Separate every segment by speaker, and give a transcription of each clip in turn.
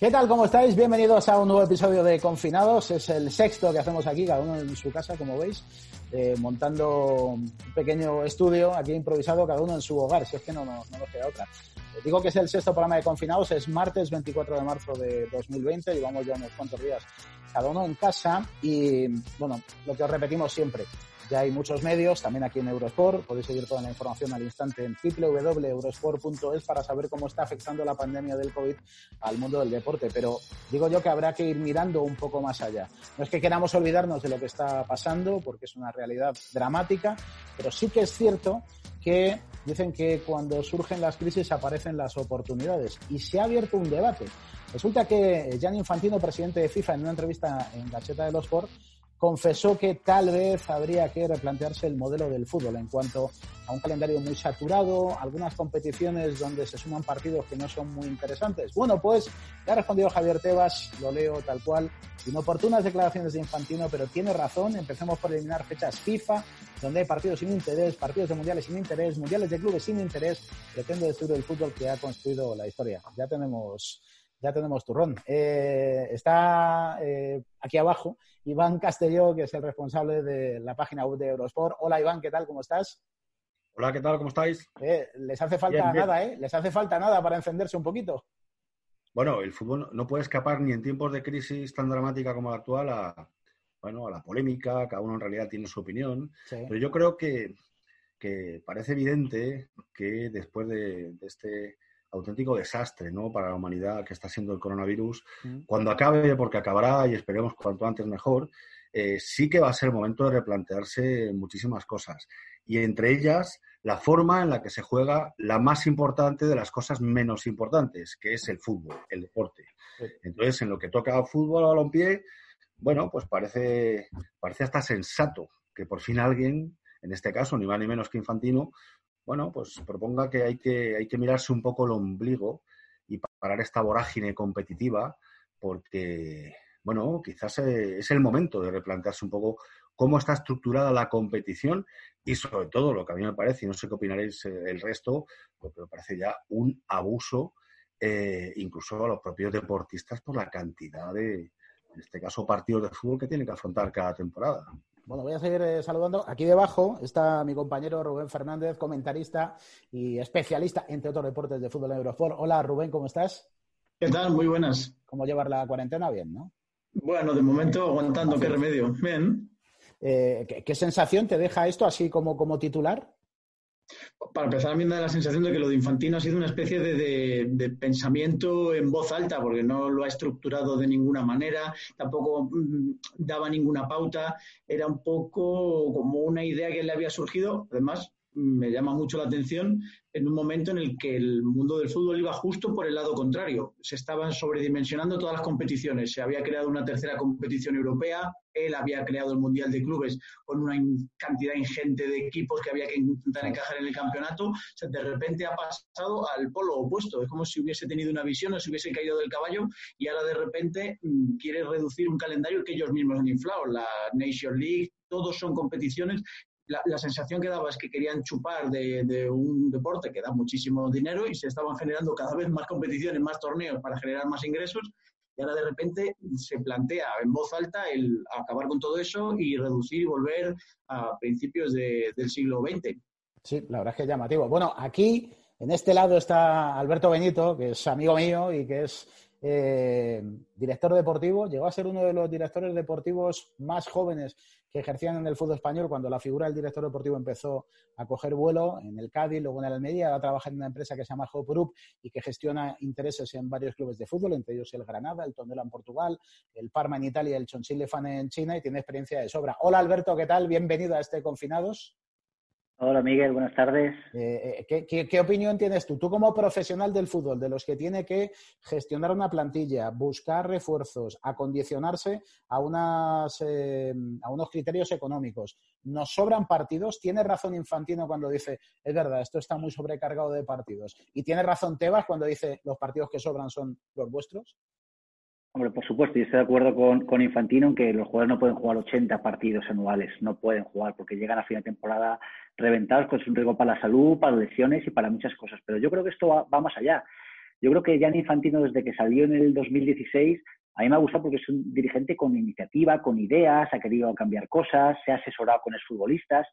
Speaker 1: ¿Qué tal? ¿Cómo estáis? Bienvenidos a un nuevo episodio de Confinados. Es el sexto que hacemos aquí, cada uno en su casa, como veis, eh, montando un pequeño estudio aquí improvisado, cada uno en su hogar, si es que no, no, no nos queda otra. Eh, digo que es el sexto programa de Confinados, es martes 24 de marzo de 2020, llevamos ya unos cuantos días cada uno en casa y, bueno, lo que os repetimos siempre, ya hay muchos medios, también aquí en Eurosport. Podéis seguir toda la información al instante en www.eurosport.es para saber cómo está afectando la pandemia del COVID al mundo del deporte. Pero digo yo que habrá que ir mirando un poco más allá. No es que queramos olvidarnos de lo que está pasando, porque es una realidad dramática, pero sí que es cierto que dicen que cuando surgen las crisis aparecen las oportunidades. Y se ha abierto un debate. Resulta que Gianni Infantino, presidente de FIFA, en una entrevista en Gacheta de los Sport, confesó que tal vez habría que replantearse el modelo del fútbol en cuanto a un calendario muy saturado, algunas competiciones donde se suman partidos que no son muy interesantes. Bueno, pues ya ha respondido Javier Tebas, lo leo tal cual, inoportunas declaraciones de Infantino, pero tiene razón, empecemos por eliminar fechas FIFA, donde hay partidos sin interés, partidos de mundiales sin interés, mundiales de clubes sin interés, pretende destruir el fútbol que ha construido la historia. Ya tenemos ya tenemos turrón. Eh, está eh, aquí abajo Iván Castelló, que es el responsable de la página web de Eurosport. Hola Iván, ¿qué tal? ¿Cómo estás?
Speaker 2: Hola, ¿qué tal? ¿Cómo estáis?
Speaker 1: Eh, les hace falta nada, ¿eh? Les hace falta nada para encenderse un poquito.
Speaker 2: Bueno, el fútbol no puede escapar ni en tiempos de crisis tan dramática como la actual a, bueno, a la polémica, cada uno en realidad tiene su opinión, pero yo creo que, parece evidente que después de este auténtico desastre ¿no? para la humanidad que está siendo el coronavirus. Mm. Cuando acabe, porque acabará y esperemos cuanto antes mejor, eh, sí que va a ser el momento de replantearse muchísimas cosas. Y entre ellas, la forma en la que se juega la más importante de las cosas menos importantes, que es el fútbol, el deporte. Entonces, en lo que toca al fútbol, a balompié, bueno, pues parece, parece hasta sensato que por fin alguien, en este caso, ni más ni menos que Infantino, bueno, pues proponga que hay que, hay que mirarse un poco el ombligo y parar esta vorágine competitiva, porque, bueno, quizás eh, es el momento de replantearse un poco cómo está estructurada la competición y sobre todo lo que a mí me parece, y no sé qué opinaréis eh, el resto, lo que me parece ya un abuso eh, incluso a los propios deportistas por la cantidad de, en este caso, partidos de fútbol que tienen que afrontar cada temporada.
Speaker 1: Bueno, voy a seguir eh, saludando. Aquí debajo está mi compañero Rubén Fernández, comentarista y especialista, entre otros deportes de fútbol en Eurosport. Hola, Rubén, ¿cómo estás?
Speaker 3: ¿Qué tal? Muy buenas.
Speaker 1: ¿Cómo llevar la cuarentena? Bien, ¿no?
Speaker 3: Bueno, de momento aguantando, qué remedio. Bien.
Speaker 1: Eh, ¿qué, sensación te deja esto así como, como titular?
Speaker 3: Para empezar, a mí me da la sensación de que lo de Infantino ha sido una especie de, pensamiento en voz alta, porque no lo ha estructurado de ninguna manera, tampoco mm, daba ninguna pauta, era un poco como una idea que le había surgido, además me llama mucho la atención en un momento en el que el mundo del fútbol iba justo por el lado contrario. Se estaban sobredimensionando todas las competiciones. Se había creado una tercera competición europea. Él había creado el Mundial de Clubes con una cantidad ingente de equipos que había que intentar encajar en el campeonato. de repente ha pasado al polo opuesto. Es como si hubiese tenido una visión o si hubiese caído del caballo y ahora de repente mm, quiere reducir un calendario que ellos mismos han inflado. La Nation League, todos son competiciones la, sensación que daba es que querían chupar de, un deporte que da muchísimo dinero y se estaban generando cada vez más competiciones, más torneos para generar más ingresos. Y ahora de repente se plantea en voz alta el acabar con todo eso y reducir y volver a principios del siglo XX.
Speaker 1: Sí, la verdad es que es llamativo. Bueno, aquí, en este lado está Alberto Benito, que es amigo mío y que es eh, director deportivo, llegó a ser uno de los directores deportivos más jóvenes que ejercían en el fútbol español cuando la figura del director deportivo empezó a coger vuelo en el Cádiz, luego en el Almería, ahora trabaja en una empresa que se llama Hope Group y que gestiona intereses en varios clubes de fútbol, entre ellos el Granada, el Tondela en Portugal, el Parma en Italia, el Chonchile Fan en China y tiene experiencia de sobra. Hola Alberto, ¿qué tal? Bienvenido a este Confinados.
Speaker 4: Hola Miguel, buenas tardes.
Speaker 1: Eh, eh, ¿qué, opinión tienes tú? Tú como profesional del fútbol, de los que tiene que gestionar una plantilla, buscar refuerzos, acondicionarse a, unas, eh, a unos criterios económicos. ¿Nos sobran partidos? ¿Tiene razón Infantino cuando dice, es verdad, esto está muy sobrecargado de partidos? ¿Y tiene razón Tebas cuando dice, los partidos que sobran son los vuestros?
Speaker 4: Hombre, por supuesto, y estoy de acuerdo con, Infantino en que los jugadores no pueden jugar 80 partidos anuales, no pueden jugar porque llegan a fin de temporada reventados, pues es un riesgo para la salud, para lesiones y para muchas cosas. Pero yo creo que esto va, más allá. Yo creo que Gianni Infantino, desde que salió en el 2016, a mí me ha gustado porque es un dirigente con iniciativa, con ideas, ha querido cambiar cosas, se ha asesorado con los futbolistas,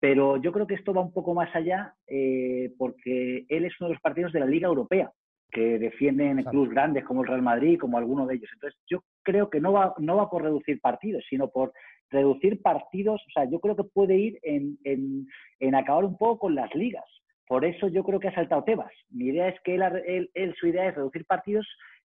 Speaker 4: pero yo creo que esto va un poco más allá eh, porque él es uno de los partidos de la Liga Europea que defienden clubes grandes como el Real Madrid, como alguno de ellos. Entonces, yo creo que no va, no va por reducir partidos, sino por reducir partidos. O sea, yo creo que puede ir en, en, acabar un poco con las ligas. Por eso yo creo que ha saltado Tebas. Mi idea es que él, él, su idea es reducir partidos,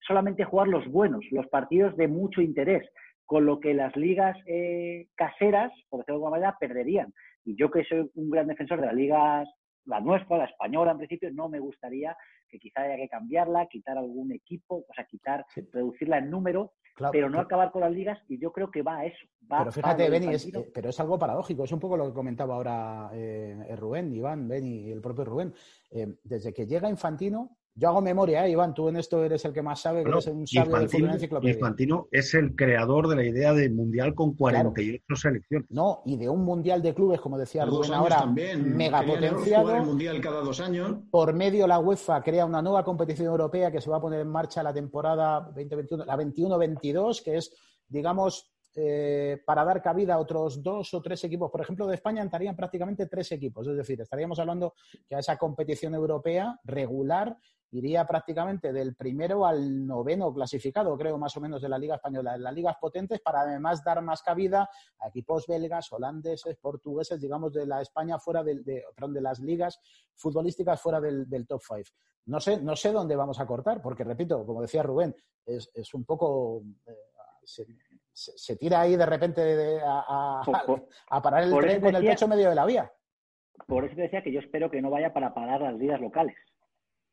Speaker 4: solamente jugar los buenos, los partidos de mucho interés, con lo que las ligas eh, caseras, por decirlo de alguna manera, perderían. Y yo que soy un gran defensor de las ligas la nuestra, la española en principio, no me gustaría que quizá haya que cambiarla, quitar algún equipo, o sea, quitar, reducirla en número, pero no acabar con las ligas y yo creo que va a eso.
Speaker 1: pero fíjate, Beni, es, eh, pero es algo paradójico, es un poco lo que comentaba ahora eh, Rubén, Iván, Beni y el propio Rubén. Eh, desde que llega Infantino, yo hago memoria, ¿eh, Iván, tú en esto eres el que más sabe, que eres un sabio del fútbol enciclopedia.
Speaker 2: Infantino es el creador de la idea de mundial con 48 selecciones.
Speaker 1: No, y de un mundial de clubes, como decía Rubén ahora, también. megapotenciado.
Speaker 3: el mundial cada dos años.
Speaker 1: Por medio la UEFA crea una nueva competición europea que se va a poner en marcha la temporada 2021, la 21-22, que es, digamos, eh, para dar cabida a otros dos o tres equipos. Por ejemplo, de España entrarían prácticamente tres equipos. Es decir, estaríamos hablando que a esa competición europea regular iría prácticamente del primero al noveno clasificado, creo, más o menos, de la Liga Española, en las ligas potentes, para además dar más cabida a equipos belgas, holandeses, portugueses, digamos, de la España fuera de, perdón, de las ligas futbolísticas fuera del, top five. No sé, no sé dónde vamos a cortar, porque repito, como decía Rubén, es, un poco. Eh, tira ahí de repente a, parar el tren con el pecho medio de la vía.
Speaker 4: Por eso te decía que yo espero que no vaya para parar las ligas locales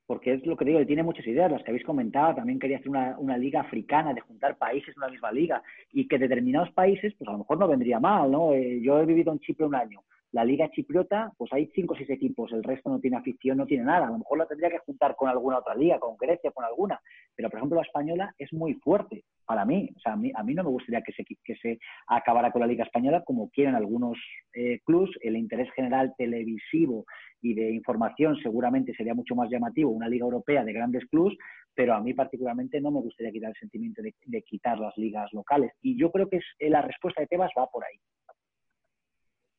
Speaker 4: porque es lo que digo, tiene muchas ideas, las que habéis comentado, también quería hacer una, liga africana, de juntar países en una misma liga, y que determinados países, pues a lo mejor no vendría mal, ¿no? Eh, yo he vivido en Chipre un año, la liga chipriota, pues hay cinco o seis equipos, el resto no tiene afición, no tiene nada, a lo mejor la tendría que juntar con alguna otra liga, con Grecia, con alguna, pero por ejemplo la española es muy fuerte, para mí, o sea, a mí, a mí no me gustaría que se, se acabara con la liga española como quieren algunos eh, clubs, el interés general televisivo y de información seguramente sería mucho más llamativo una liga europea de grandes clubs, pero a mí particularmente no me gustaría quitar el sentimiento de, quitar las ligas locales. Y yo creo que es, eh, la respuesta de Tebas va por ahí.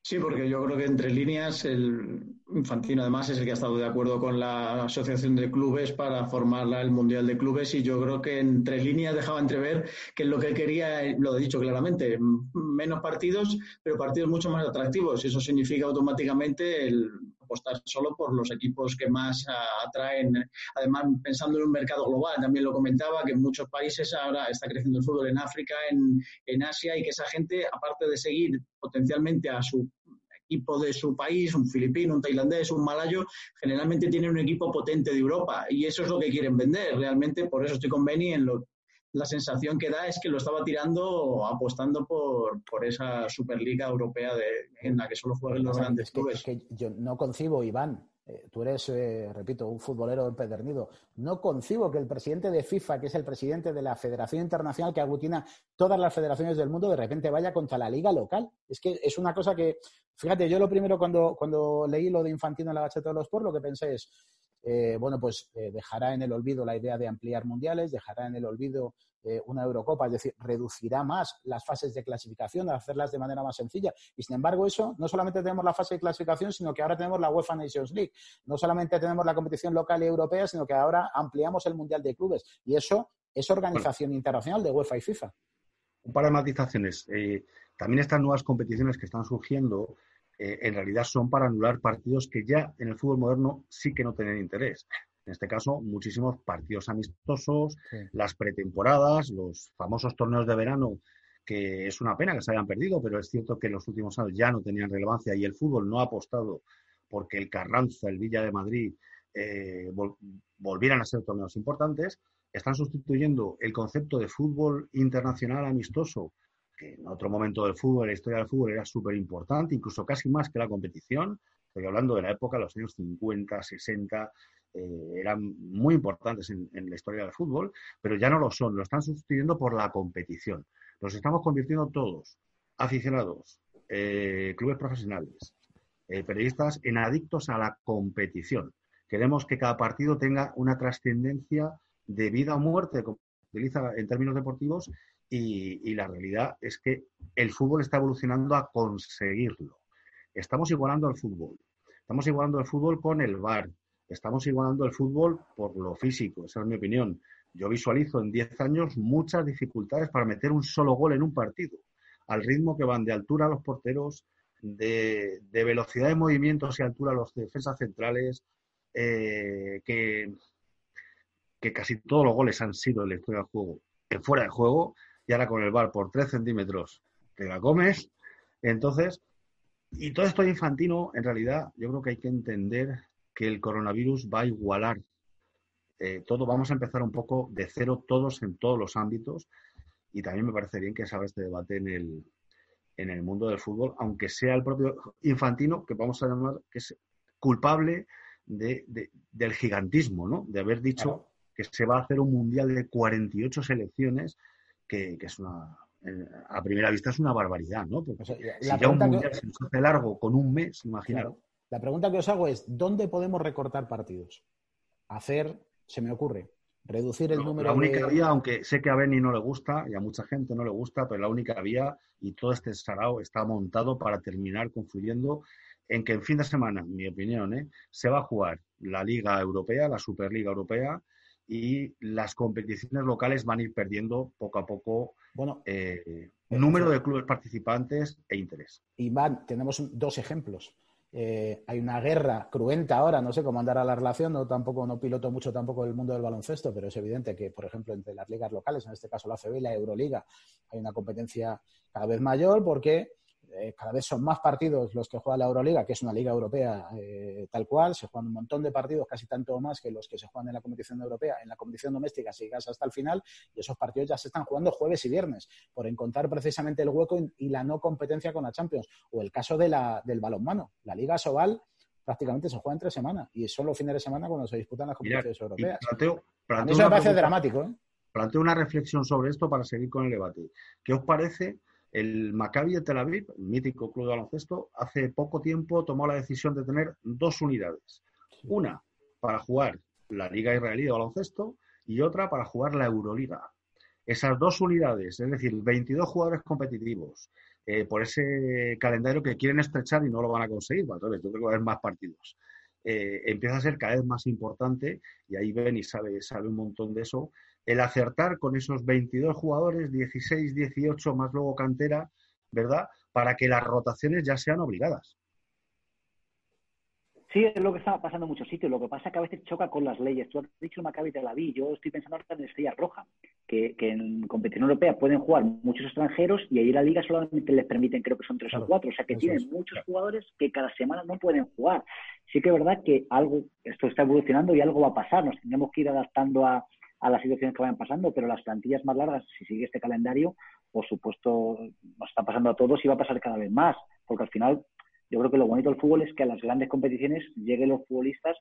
Speaker 3: Sí, porque yo creo que entre líneas el Infantino además es el que ha estado de acuerdo con la Asociación de Clubes para formar el Mundial de Clubes y yo creo que entre líneas dejaba entrever que lo que quería, lo he dicho claramente, menos partidos, pero partidos mucho más atractivos y eso significa automáticamente el apostar solo por los equipos que más atraen. Además, pensando en un mercado global, también lo comentaba, que en muchos países ahora está creciendo el fútbol en África, en, en Asia, y que esa gente, aparte de seguir potencialmente a su equipo de su país, un filipino, un tailandés, un malayo, generalmente tienen un equipo potente de Europa y eso es lo que quieren vender. Realmente, por eso estoy con Benny en lo la sensación que da es que lo estaba tirando apostando por, por esa Superliga Europea de, en la que solo juegan los grandes clubes.
Speaker 1: que yo no concibo, Iván, tú eres, eh, repito, un futbolero empedernido. No concibo que el presidente de FIFA, que es el presidente de la Federación Internacional que aglutina todas las federaciones del mundo, de repente vaya contra la liga local. Es que es una cosa que, fíjate, yo lo primero cuando, cuando leí lo de Infantino en la Gacheta de los Sports, lo que pensé es, eh, bueno, pues eh, dejará en el olvido la idea de ampliar mundiales, dejará en el olvido eh, una Eurocopa, es decir, reducirá más las fases de clasificación, hacerlas de manera más sencilla. Y sin embargo, eso no solamente tenemos la fase de clasificación, sino que ahora tenemos la UEFA Nations League. No solamente tenemos la competición local y europea, sino que ahora ampliamos el Mundial de Clubes. Y eso es organización internacional de UEFA y FIFA.
Speaker 2: Un par de matizaciones. también estas nuevas competiciones que están surgiendo eh, en realidad son para anular partidos que ya en el fútbol moderno sí que no tienen interés. En este caso, muchísimos partidos amistosos, las pretemporadas, los famosos torneos de verano, que es una pena que se hayan perdido, pero es cierto que en los últimos años ya no tenían relevancia y el fútbol no ha apostado porque el Carranza, el Villa de Madrid, eh, volvieran a ser torneos importantes, están sustituyendo el concepto de fútbol internacional amistoso que en otro momento del fútbol, la historia del fútbol era súper importante, incluso casi más que la competición. Estoy hablando de la época, los años 50, 60, eh, eran muy importantes en, la historia del fútbol, pero ya no lo son, lo están sustituyendo por la competición. Nos estamos convirtiendo todos, aficionados, eh, clubes profesionales, eh, periodistas, en adictos a la competición. Queremos que cada partido tenga una trascendencia de vida o muerte, como utiliza en términos deportivos, y, la realidad es que el fútbol está evolucionando a conseguirlo. Estamos igualando al fútbol. Estamos igualando el fútbol con el VAR. Estamos igualando el fútbol por lo físico, esa es mi opinión. Yo visualizo en 10 años muchas dificultades para meter un solo gol en un partido, al ritmo que van de altura los porteros, de, velocidad de movimientos y altura los defensas centrales, eh, que, que casi todos los goles han sido en la historia del juego en fuera de juego y ahora con el bar por 3 centímetros te la comes. Entonces, y todo esto infantino, en realidad, yo creo que hay que entender que el coronavirus va a igualar eh, todo. Vamos a empezar un poco de cero todos en todos los ámbitos. Y también me parece bien que se haga este debate en el, en el mundo del fútbol, aunque sea el propio Infantino, que vamos a llamar, que es culpable de, del gigantismo, ¿no? De haber dicho que se va a hacer un mundial de 48 selecciones que, es una, eh, a primera vista es una barbaridad, ¿no? Porque si ya un mundial se nos hace largo con un mes, imaginaros.
Speaker 1: La pregunta que os hago es, ¿dónde podemos recortar partidos? Hacer, se me ocurre, reducir el número
Speaker 2: La única vía, aunque sé que a Benny no le gusta y a mucha gente no le gusta, pero la única vía y todo este sarao está montado para terminar confluyendo en que en fin de semana, en mi opinión, ¿eh? se va a jugar la Liga Europea, la Superliga Europea, y las competiciones locales van a ir perdiendo poco a poco bueno, eh, número de clubes participantes e interés.
Speaker 1: Y van, tenemos dos ejemplos. Eh, hay una guerra cruenta ahora, no sé cómo andará la relación, no tampoco no piloto mucho tampoco el mundo del baloncesto, pero es evidente que, por ejemplo, entre las ligas locales, en este caso la CB y la Euroliga, hay una competencia cada vez mayor porque eh, cada vez son más partidos los que juega la Euroliga, que es una liga europea eh, tal cual, se juegan un montón de partidos, casi tanto más que los que se juegan en la competición europea, en la competición doméstica sigas hasta el final, y esos partidos ya se están jugando jueves y viernes, por encontrar precisamente el hueco y la no competencia con la Champions. O el caso de la, del balonmano, la Liga Sobal prácticamente se juega en tres semanas, y son los fines de semana cuando se disputan las competiciones europeas.
Speaker 2: Planteo,
Speaker 1: eso me parece dramático. ¿eh?
Speaker 2: Planteo una reflexión sobre esto para seguir con el debate. ¿Qué os parece el Maccabi de Tel Aviv, el mítico club de baloncesto, hace poco tiempo tomó la decisión de tener dos unidades. Una para jugar la Liga Israelí de baloncesto y otra para jugar la Euroliga. Esas dos unidades, es decir, 22 jugadores competitivos, eh, por ese calendario que quieren estrechar y no lo van a conseguir, yo creo que va a haber más partidos. Eh, empieza a ser cada vez más importante y ahí ven y sabe, sabe un montón de eso el acertar con esos 22 jugadores, 16, 18 más luego cantera, ¿verdad? Para que las rotaciones ya sean obligadas.
Speaker 4: Sí, es lo que está pasando en muchos sitios. Lo que pasa es que a veces choca con las leyes. Tú has dicho el Maccabi la vi. Yo estoy pensando ahora en Estrella Roja, que, en competición europea pueden jugar muchos extranjeros y ahí la liga solamente les permiten, creo que son tres o cuatro. O sea que tienen muchos jugadores que cada semana no pueden jugar. Sí que es verdad que algo, esto está evolucionando y algo va a pasar. Nos tendremos que ir adaptando a, a las situaciones que vayan pasando, pero las plantillas más largas, si sigue este calendario, por supuesto, nos está pasando a todos y va a pasar cada vez más, porque al final yo creo que lo bonito del fútbol es que a las grandes competiciones lleguen los futbolistas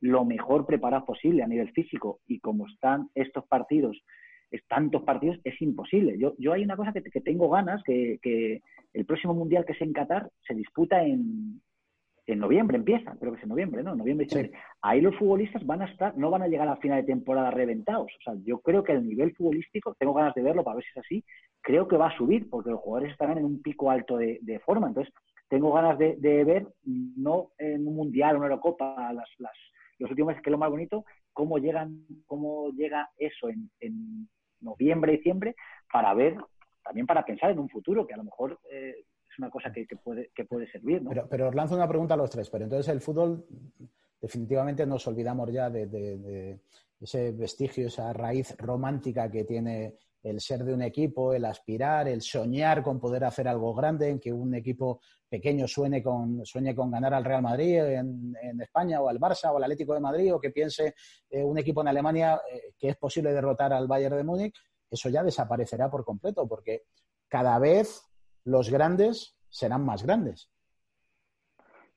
Speaker 4: lo mejor preparados posible a nivel físico y como están estos partidos, es tantos partidos, es imposible. Yo, yo hay una cosa que, que tengo ganas, que, que el próximo mundial que es en Qatar se disputa en, en noviembre empieza, creo que es en noviembre, ¿no? Noviembre, Ahí los futbolistas van a estar, no van a llegar a final de temporada reventados. O sea, yo creo que el nivel futbolístico, tengo ganas de verlo para ver si es así, creo que va a subir, porque los jugadores estarán en un pico alto de, forma. Entonces, tengo ganas de, ver, no en un mundial, una Eurocopa, las, las, los últimos meses, que es lo más bonito, cómo llegan, cómo llega eso en, en noviembre, diciembre, para ver, también para pensar en un futuro, que a lo mejor eh, una cosa que, puede, que puede servir.
Speaker 1: Pero, os lanzo una pregunta a los tres. Pero entonces el fútbol, definitivamente nos olvidamos ya de, ese vestigio, esa raíz romántica que tiene el ser de un equipo, el aspirar, el soñar con poder hacer algo grande, en que un equipo pequeño sueñe con, sueñe con ganar al Real Madrid en, España o al Barça o al Atlético de Madrid o que piense eh, un equipo en Alemania eh, que es posible derrotar al Bayern de Múnich, eso ya desaparecerá por completo porque cada vez los grandes serán más grandes.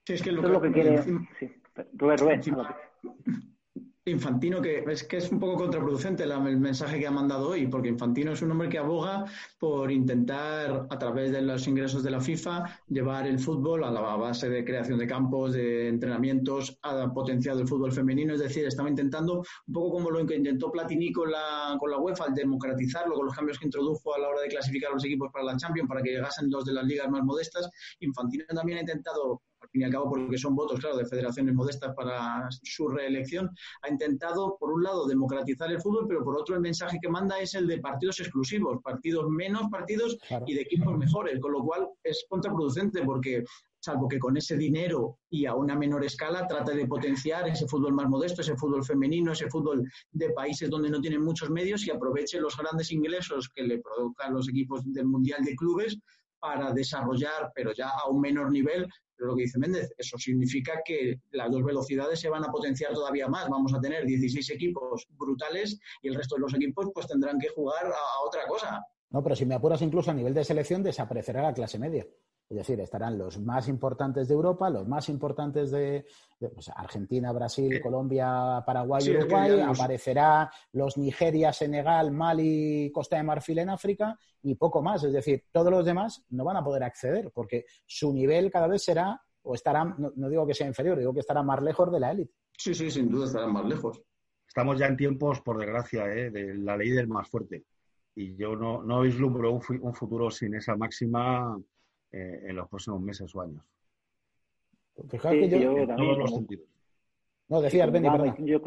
Speaker 3: Sí, es que lo, que, quiere. Sí.
Speaker 4: Rubén, Rubén.
Speaker 3: Infantino, que es que es un poco contraproducente el mensaje que ha mandado hoy, porque Infantino es un hombre que aboga por intentar, a través de los ingresos de la FIFA, llevar el fútbol a la base de creación de campos, de entrenamientos, ha potenciado el fútbol femenino, es decir, estaba intentando, un poco como lo que intentó Platini con la, con la UEFA, al democratizarlo, con los cambios que introdujo a la hora de clasificar los equipos para la Champions, para que llegasen dos de las ligas más modestas. Infantino también ha intentado al fin y al cabo porque son votos, claro, de federaciones modestas para su reelección, ha intentado, por un lado, democratizar el fútbol, pero por otro el mensaje que manda es el de partidos exclusivos, partidos menos partidos y de equipos mejores, con lo cual es contraproducente porque salvo que con ese dinero y a una menor escala trate de potenciar ese fútbol más modesto, ese fútbol femenino, ese fútbol de países donde no tienen muchos medios y aproveche los grandes ingresos que le produzcan los equipos del Mundial de Clubes para desarrollar, pero ya a un menor nivel, pero lo que dice Méndez, eso significa que las dos velocidades se van a potenciar todavía más. Vamos a tener 16 equipos brutales y el resto de los equipos pues tendrán que jugar a, otra cosa.
Speaker 1: No, pero si me apuras incluso a nivel de selección, desaparecerá la clase media. Es decir, estarán los más importantes de Europa, los más importantes de, pues, Argentina, Brasil, Colombia, Paraguay, Uruguay. Aparecerá los Nigeria, Senegal, Mali, Costa de Marfil en África y poco más. Es decir, todos los demás no van a poder acceder porque su nivel cada vez será o estará, no, digo que sea inferior, digo que estará más lejos de la élite.
Speaker 3: Sí, sí, sin duda estarán más lejos.
Speaker 2: Estamos ya en tiempos, por desgracia, ¿eh? de la ley del más fuerte. Y yo no, no vislumbro un futuro sin esa máxima eh, en los próximos meses o años.
Speaker 1: Fijaos que yo, todos los sentidos. No, decía
Speaker 4: yo,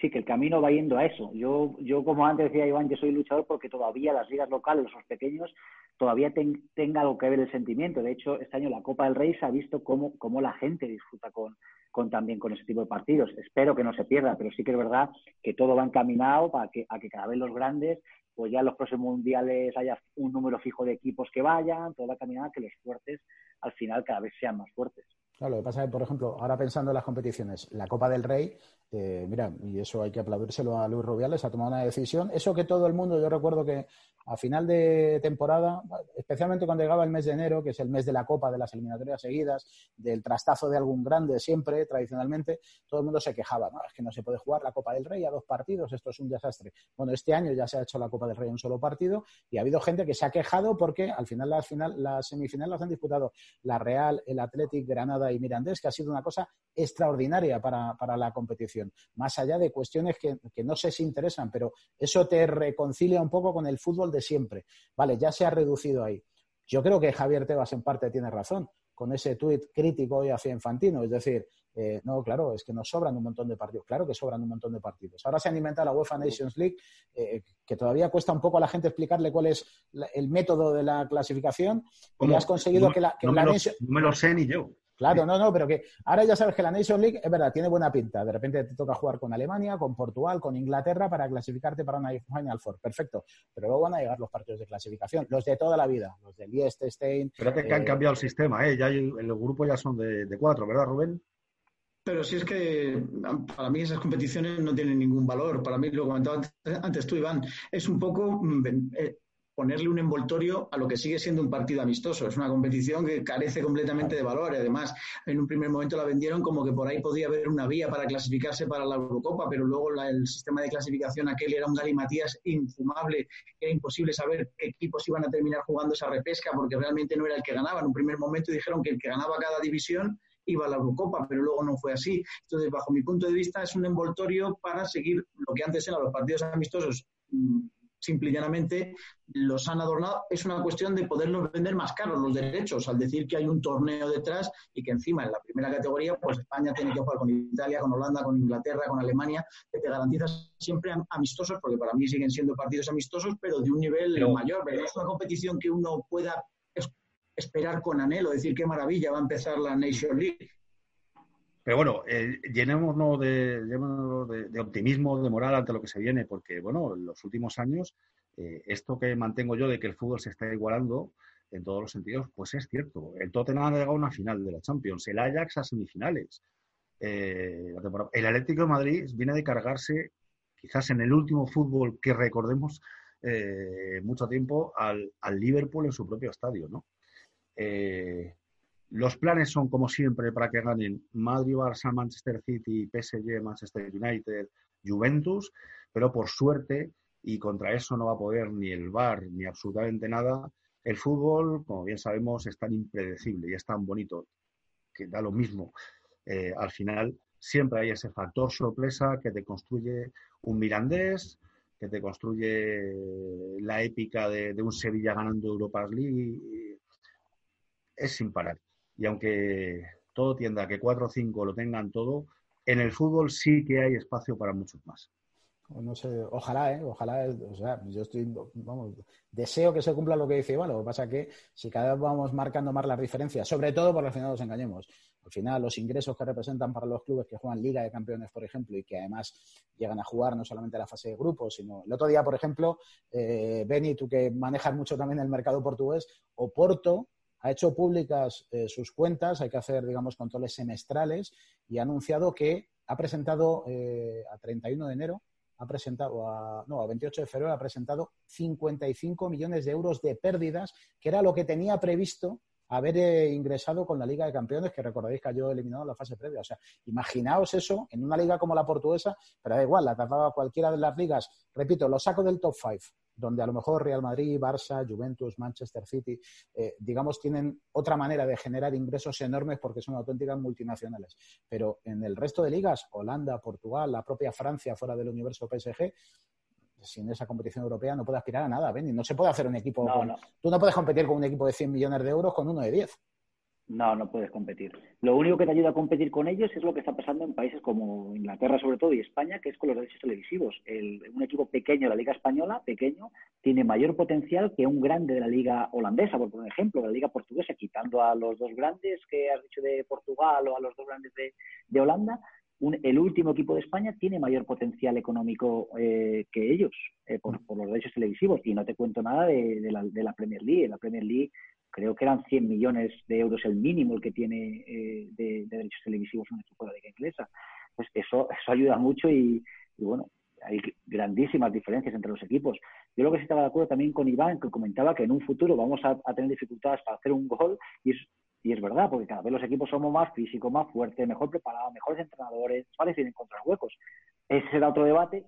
Speaker 4: sí, que el camino va yendo a eso. Yo, yo como antes decía Iván, yo soy luchador porque todavía las ligas locales, los pequeños, todavía tenga algo que ver el sentimiento. De hecho, este año la Copa del Rey se ha visto cómo, cómo la gente disfruta con, con también con ese tipo de partidos. Espero que no se pierda, pero sí que es verdad que todo va encaminado para que, a que cada vez los grandes pues ya en los próximos mundiales haya un número fijo de equipos que vayan, toda la caminada, que los fuertes al final cada vez sean más fuertes.
Speaker 1: Claro, lo que pasa es por ejemplo, ahora pensando en las competiciones, la Copa del Rey, eh, mira, y eso hay que aplaudírselo a Luis Rubiales, ha tomado una decisión. Eso que todo el mundo, yo recuerdo que a final de temporada, especialmente cuando llegaba el mes de enero, que es el mes de la Copa, de las eliminatorias seguidas, del trastazo de algún grande siempre, tradicionalmente, todo el mundo se quejaba, ¿no? Es que no se puede jugar la Copa del Rey a dos partidos, esto es un desastre. Bueno, este año ya se ha hecho la Copa del Rey en un solo partido y ha habido gente que se ha quejado porque al final las, final, las semifinales las han disputado la Real, el Athletic, Granada y Mirandés, que ha sido una cosa extraordinaria para, la competición. Más allá de cuestiones que, que no sé si interesan, pero eso te reconcilia un poco con el fútbol de siempre. Vale, ya se ha reducido ahí. Yo creo que Javier Tebas en parte tiene razón con ese tuit crítico hoy hacia Infantino. Es decir, eh, no, claro, es que nos sobran un montón de partidos. Claro que sobran un montón de partidos. Ahora se han inventado la UEFA Nations League, eh, que todavía cuesta un poco a la gente explicarle cuál es el método de la clasificación. Y has conseguido que la,
Speaker 2: no me lo sé ni yo.
Speaker 1: Claro, no, no, pero que ahora ya sabes que la Nation League es verdad, tiene buena pinta. De repente te toca jugar con Alemania, con Portugal, con Inglaterra para clasificarte para una Final Four. Perfecto. Pero luego van a llegar los partidos de clasificación, los de toda la vida, los de Liechtenstein.
Speaker 2: Pero que, han eh, cambiado el sistema, ¿eh? Ya el, grupo ya son de, de cuatro, ¿verdad, Rubén?
Speaker 3: Pero si es que para mí esas competiciones no tienen ningún valor. Para mí, lo comentaba antes tú, Iván, es un poco mm, eh, ponerle un envoltorio a lo que sigue siendo un partido amistoso. Es una competición que carece completamente de valor además en un primer momento la vendieron como que por ahí podía haber una vía para clasificarse para la Eurocopa, pero luego el sistema de clasificación aquel era un galimatías infumable, era imposible saber qué equipos iban a terminar jugando esa repesca porque realmente no era el que ganaba. En un primer momento dijeron que el que ganaba cada división iba a la Eurocopa, pero luego no fue así. Entonces, bajo mi punto de vista, es un envoltorio para seguir lo que antes eran los partidos amistosos mm, simple y llanamente los han adornado. Es una cuestión de poderlos vender más caros los derechos, al decir que hay un torneo detrás y que encima en la primera categoría, pues España tiene que jugar con Italia, con Holanda, con Inglaterra, con Alemania, que te garantizas siempre amistosos, porque para mí siguen siendo partidos amistosos, pero de un nivel mayor. Pero es una competición que uno pueda esperar con anhelo, decir qué maravilla va a empezar la Nation League
Speaker 2: pero bueno, eh, llenémonos, de, de, optimismo, de moral ante lo que se viene, porque bueno, en los últimos años, eh, esto que mantengo yo de que el fútbol se está igualando en todos los sentidos, pues es cierto. El Tottenham ha llegado a una final de la Champions, el Ajax a semifinales. Eh, el Atlético de Madrid viene de cargarse, quizás en el último fútbol que recordemos eh, mucho tiempo, al, al, Liverpool en su propio estadio, ¿no? Los planes son, como siempre, para que ganen Madrid, Barça, Manchester City, PSG, Manchester United, Juventus, pero por suerte, y contra eso no va a poder ni el VAR ni absolutamente nada, el fútbol, como bien sabemos, es tan impredecible y es tan bonito que da lo mismo. Eh, al final siempre hay ese factor sorpresa que te construye un Mirandés, que te construye la épica de, un Sevilla ganando Europa League. Es sin parar. Y aunque todo tienda que 4 o 5 lo tengan todo, en el fútbol sí que hay espacio para muchos más
Speaker 1: no sé, ojalá, ¿eh? Ojalá, o sea, yo estoy, vamos, deseo que se cumpla lo que dice Iván, lo que pasa es que si cada vez vamos marcando más las diferencias, sobre todo porque al final nos engañemos, al final los ingresos que representan para los clubes que juegan Liga de Campeones, por ejemplo, y que además llegan a jugar no solamente la fase de grupos, sino el otro día, por ejemplo, eh, Beni, tú que manejas mucho también el mercado portugués, Oporto ha hecho públicas eh, sus cuentas, hay que hacer, digamos, controles semestrales y ha anunciado que ha presentado eh, a 31 de enero ha presentado, a, no, a 28 de febrero ha presentado 55 millones de euros de pérdidas, que era lo que tenía previsto haber eh, ingresado con la Liga de Campeones, que recordaréis que cayó eliminado en la fase previa. O sea, imaginaos eso en una liga como la portuguesa, pero da igual, la trataba cualquiera de las ligas. Repito, lo saco del top five donde a lo mejor Real Madrid, Barça, Juventus, Manchester City, eh, digamos, tienen otra manera de generar ingresos enormes porque son auténticas multinacionales. Pero en el resto de ligas, Holanda, Portugal, la propia Francia fuera del universo PSG, sin esa competición europea no puede aspirar a nada, Benny. No se puede hacer un equipo. Tú no puedes competir con un equipo de 100 millones de euros con uno de 10.
Speaker 4: No, no puedes competir. Lo único que te ayuda a competir con ellos es lo que está pasando en países como Inglaterra, sobre todo, y España, que es con los derechos televisivos. un equipo pequeño de la Liga Española, pequeño, tiene mayor potencial que un grande de la Liga holandesa, por poner ejemplo, la Liga Portuguesa, quitando a los dos grandes que has dicho de Portugal o a los dos grandes de, Holanda. el último equipo de España tiene mayor potencial económico eh, que ellos eh, por, los derechos televisivos. Y no te cuento nada de, la, de la Premier League. La Premier League creo que eran 100 millones de euros el mínimo el que tiene eh, de, derechos televisivos un equipo de liga inglesa. Pues eso, eso ayuda mucho y, bueno, hay grandísimas diferencias entre los equipos. Yo lo que sí estaba de acuerdo también con Iván, que comentaba que en un futuro vamos a, tener dificultades para hacer un gol y es, y es verdad, porque cada vez los equipos somos más físicos, más fuertes, mejor preparados, mejores entrenadores, es fácil encontrar huecos. Ese será otro debate,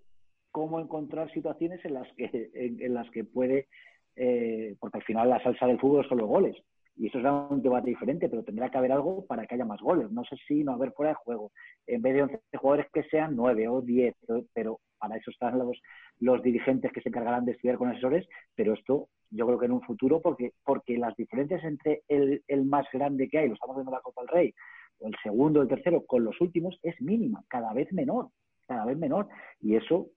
Speaker 4: cómo encontrar situaciones en las que, en las que puede eh, porque al final la salsa del fútbol es solo goles. Y eso es un debate diferente, pero tendrá que haber algo para que haya más goles. No sé si no haber fuera de juego. En vez de 11 jugadores que sean 9 o 10, pero, para eso están los, los dirigentes que se encargarán de estudiar con asesores. Pero esto yo creo que en un futuro, porque, porque las diferencias entre el, el más grande que hay, lo estamos viendo en la Copa del Rey, o el segundo, el tercero, con los últimos, es mínima, cada vez menor, cada vez menor. Y eso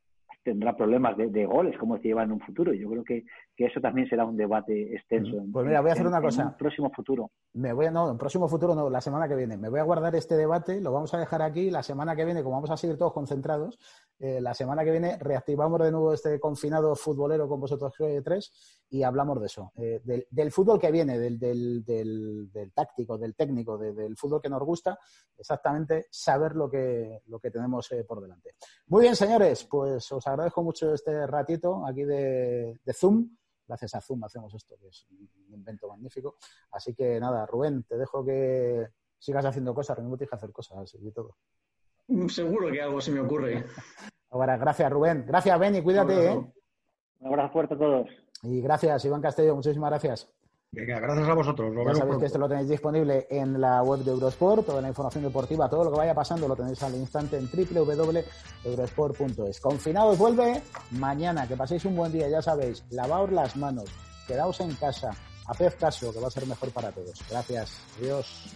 Speaker 4: tendrá problemas de, goles, como se lleva en un futuro. Yo creo que, eso también será un debate extenso.
Speaker 1: Pues mira, voy a hacer una cosa.
Speaker 4: En un próximo futuro.
Speaker 1: Me voy a, no, en próximo futuro no, la semana que viene. Me voy a guardar este debate, lo vamos a dejar aquí. La semana que viene, como vamos a seguir todos concentrados, eh, la semana que viene reactivamos de nuevo este confinado futbolero con vosotros tres y hablamos de eso. Eh, del, fútbol que viene, del, del, táctico, del técnico, del fútbol que nos gusta, exactamente saber lo que, lo que tenemos eh, por delante. Muy bien, señores, pues os agradezco mucho este ratito aquí de, Zoom. Gracias a Zoom hacemos esto, que es un invento magnífico. Así que nada, Rubén, te dejo que sigas haciendo cosas. Rubén te que hacer cosas y todo.
Speaker 3: Mm, seguro que algo se me ocurre.
Speaker 1: Ahora, gracias, Rubén. Gracias, Benny. Cuídate. ¿eh?
Speaker 4: Un abrazo fuerte a todos.
Speaker 1: Y gracias, Iván Castello. Muchísimas gracias.
Speaker 2: Venga, gracias a vosotros.
Speaker 1: ya sabéis que esto lo tenéis disponible en la web de Eurosport, toda la información deportiva, todo lo que vaya pasando lo tenéis al instante en www.eurosport.es. Confinados vuelve mañana, que paséis un buen día, ya sabéis, lavaos las manos, quedaos en casa, haced caso, que va a ser mejor para todos. Gracias, adiós.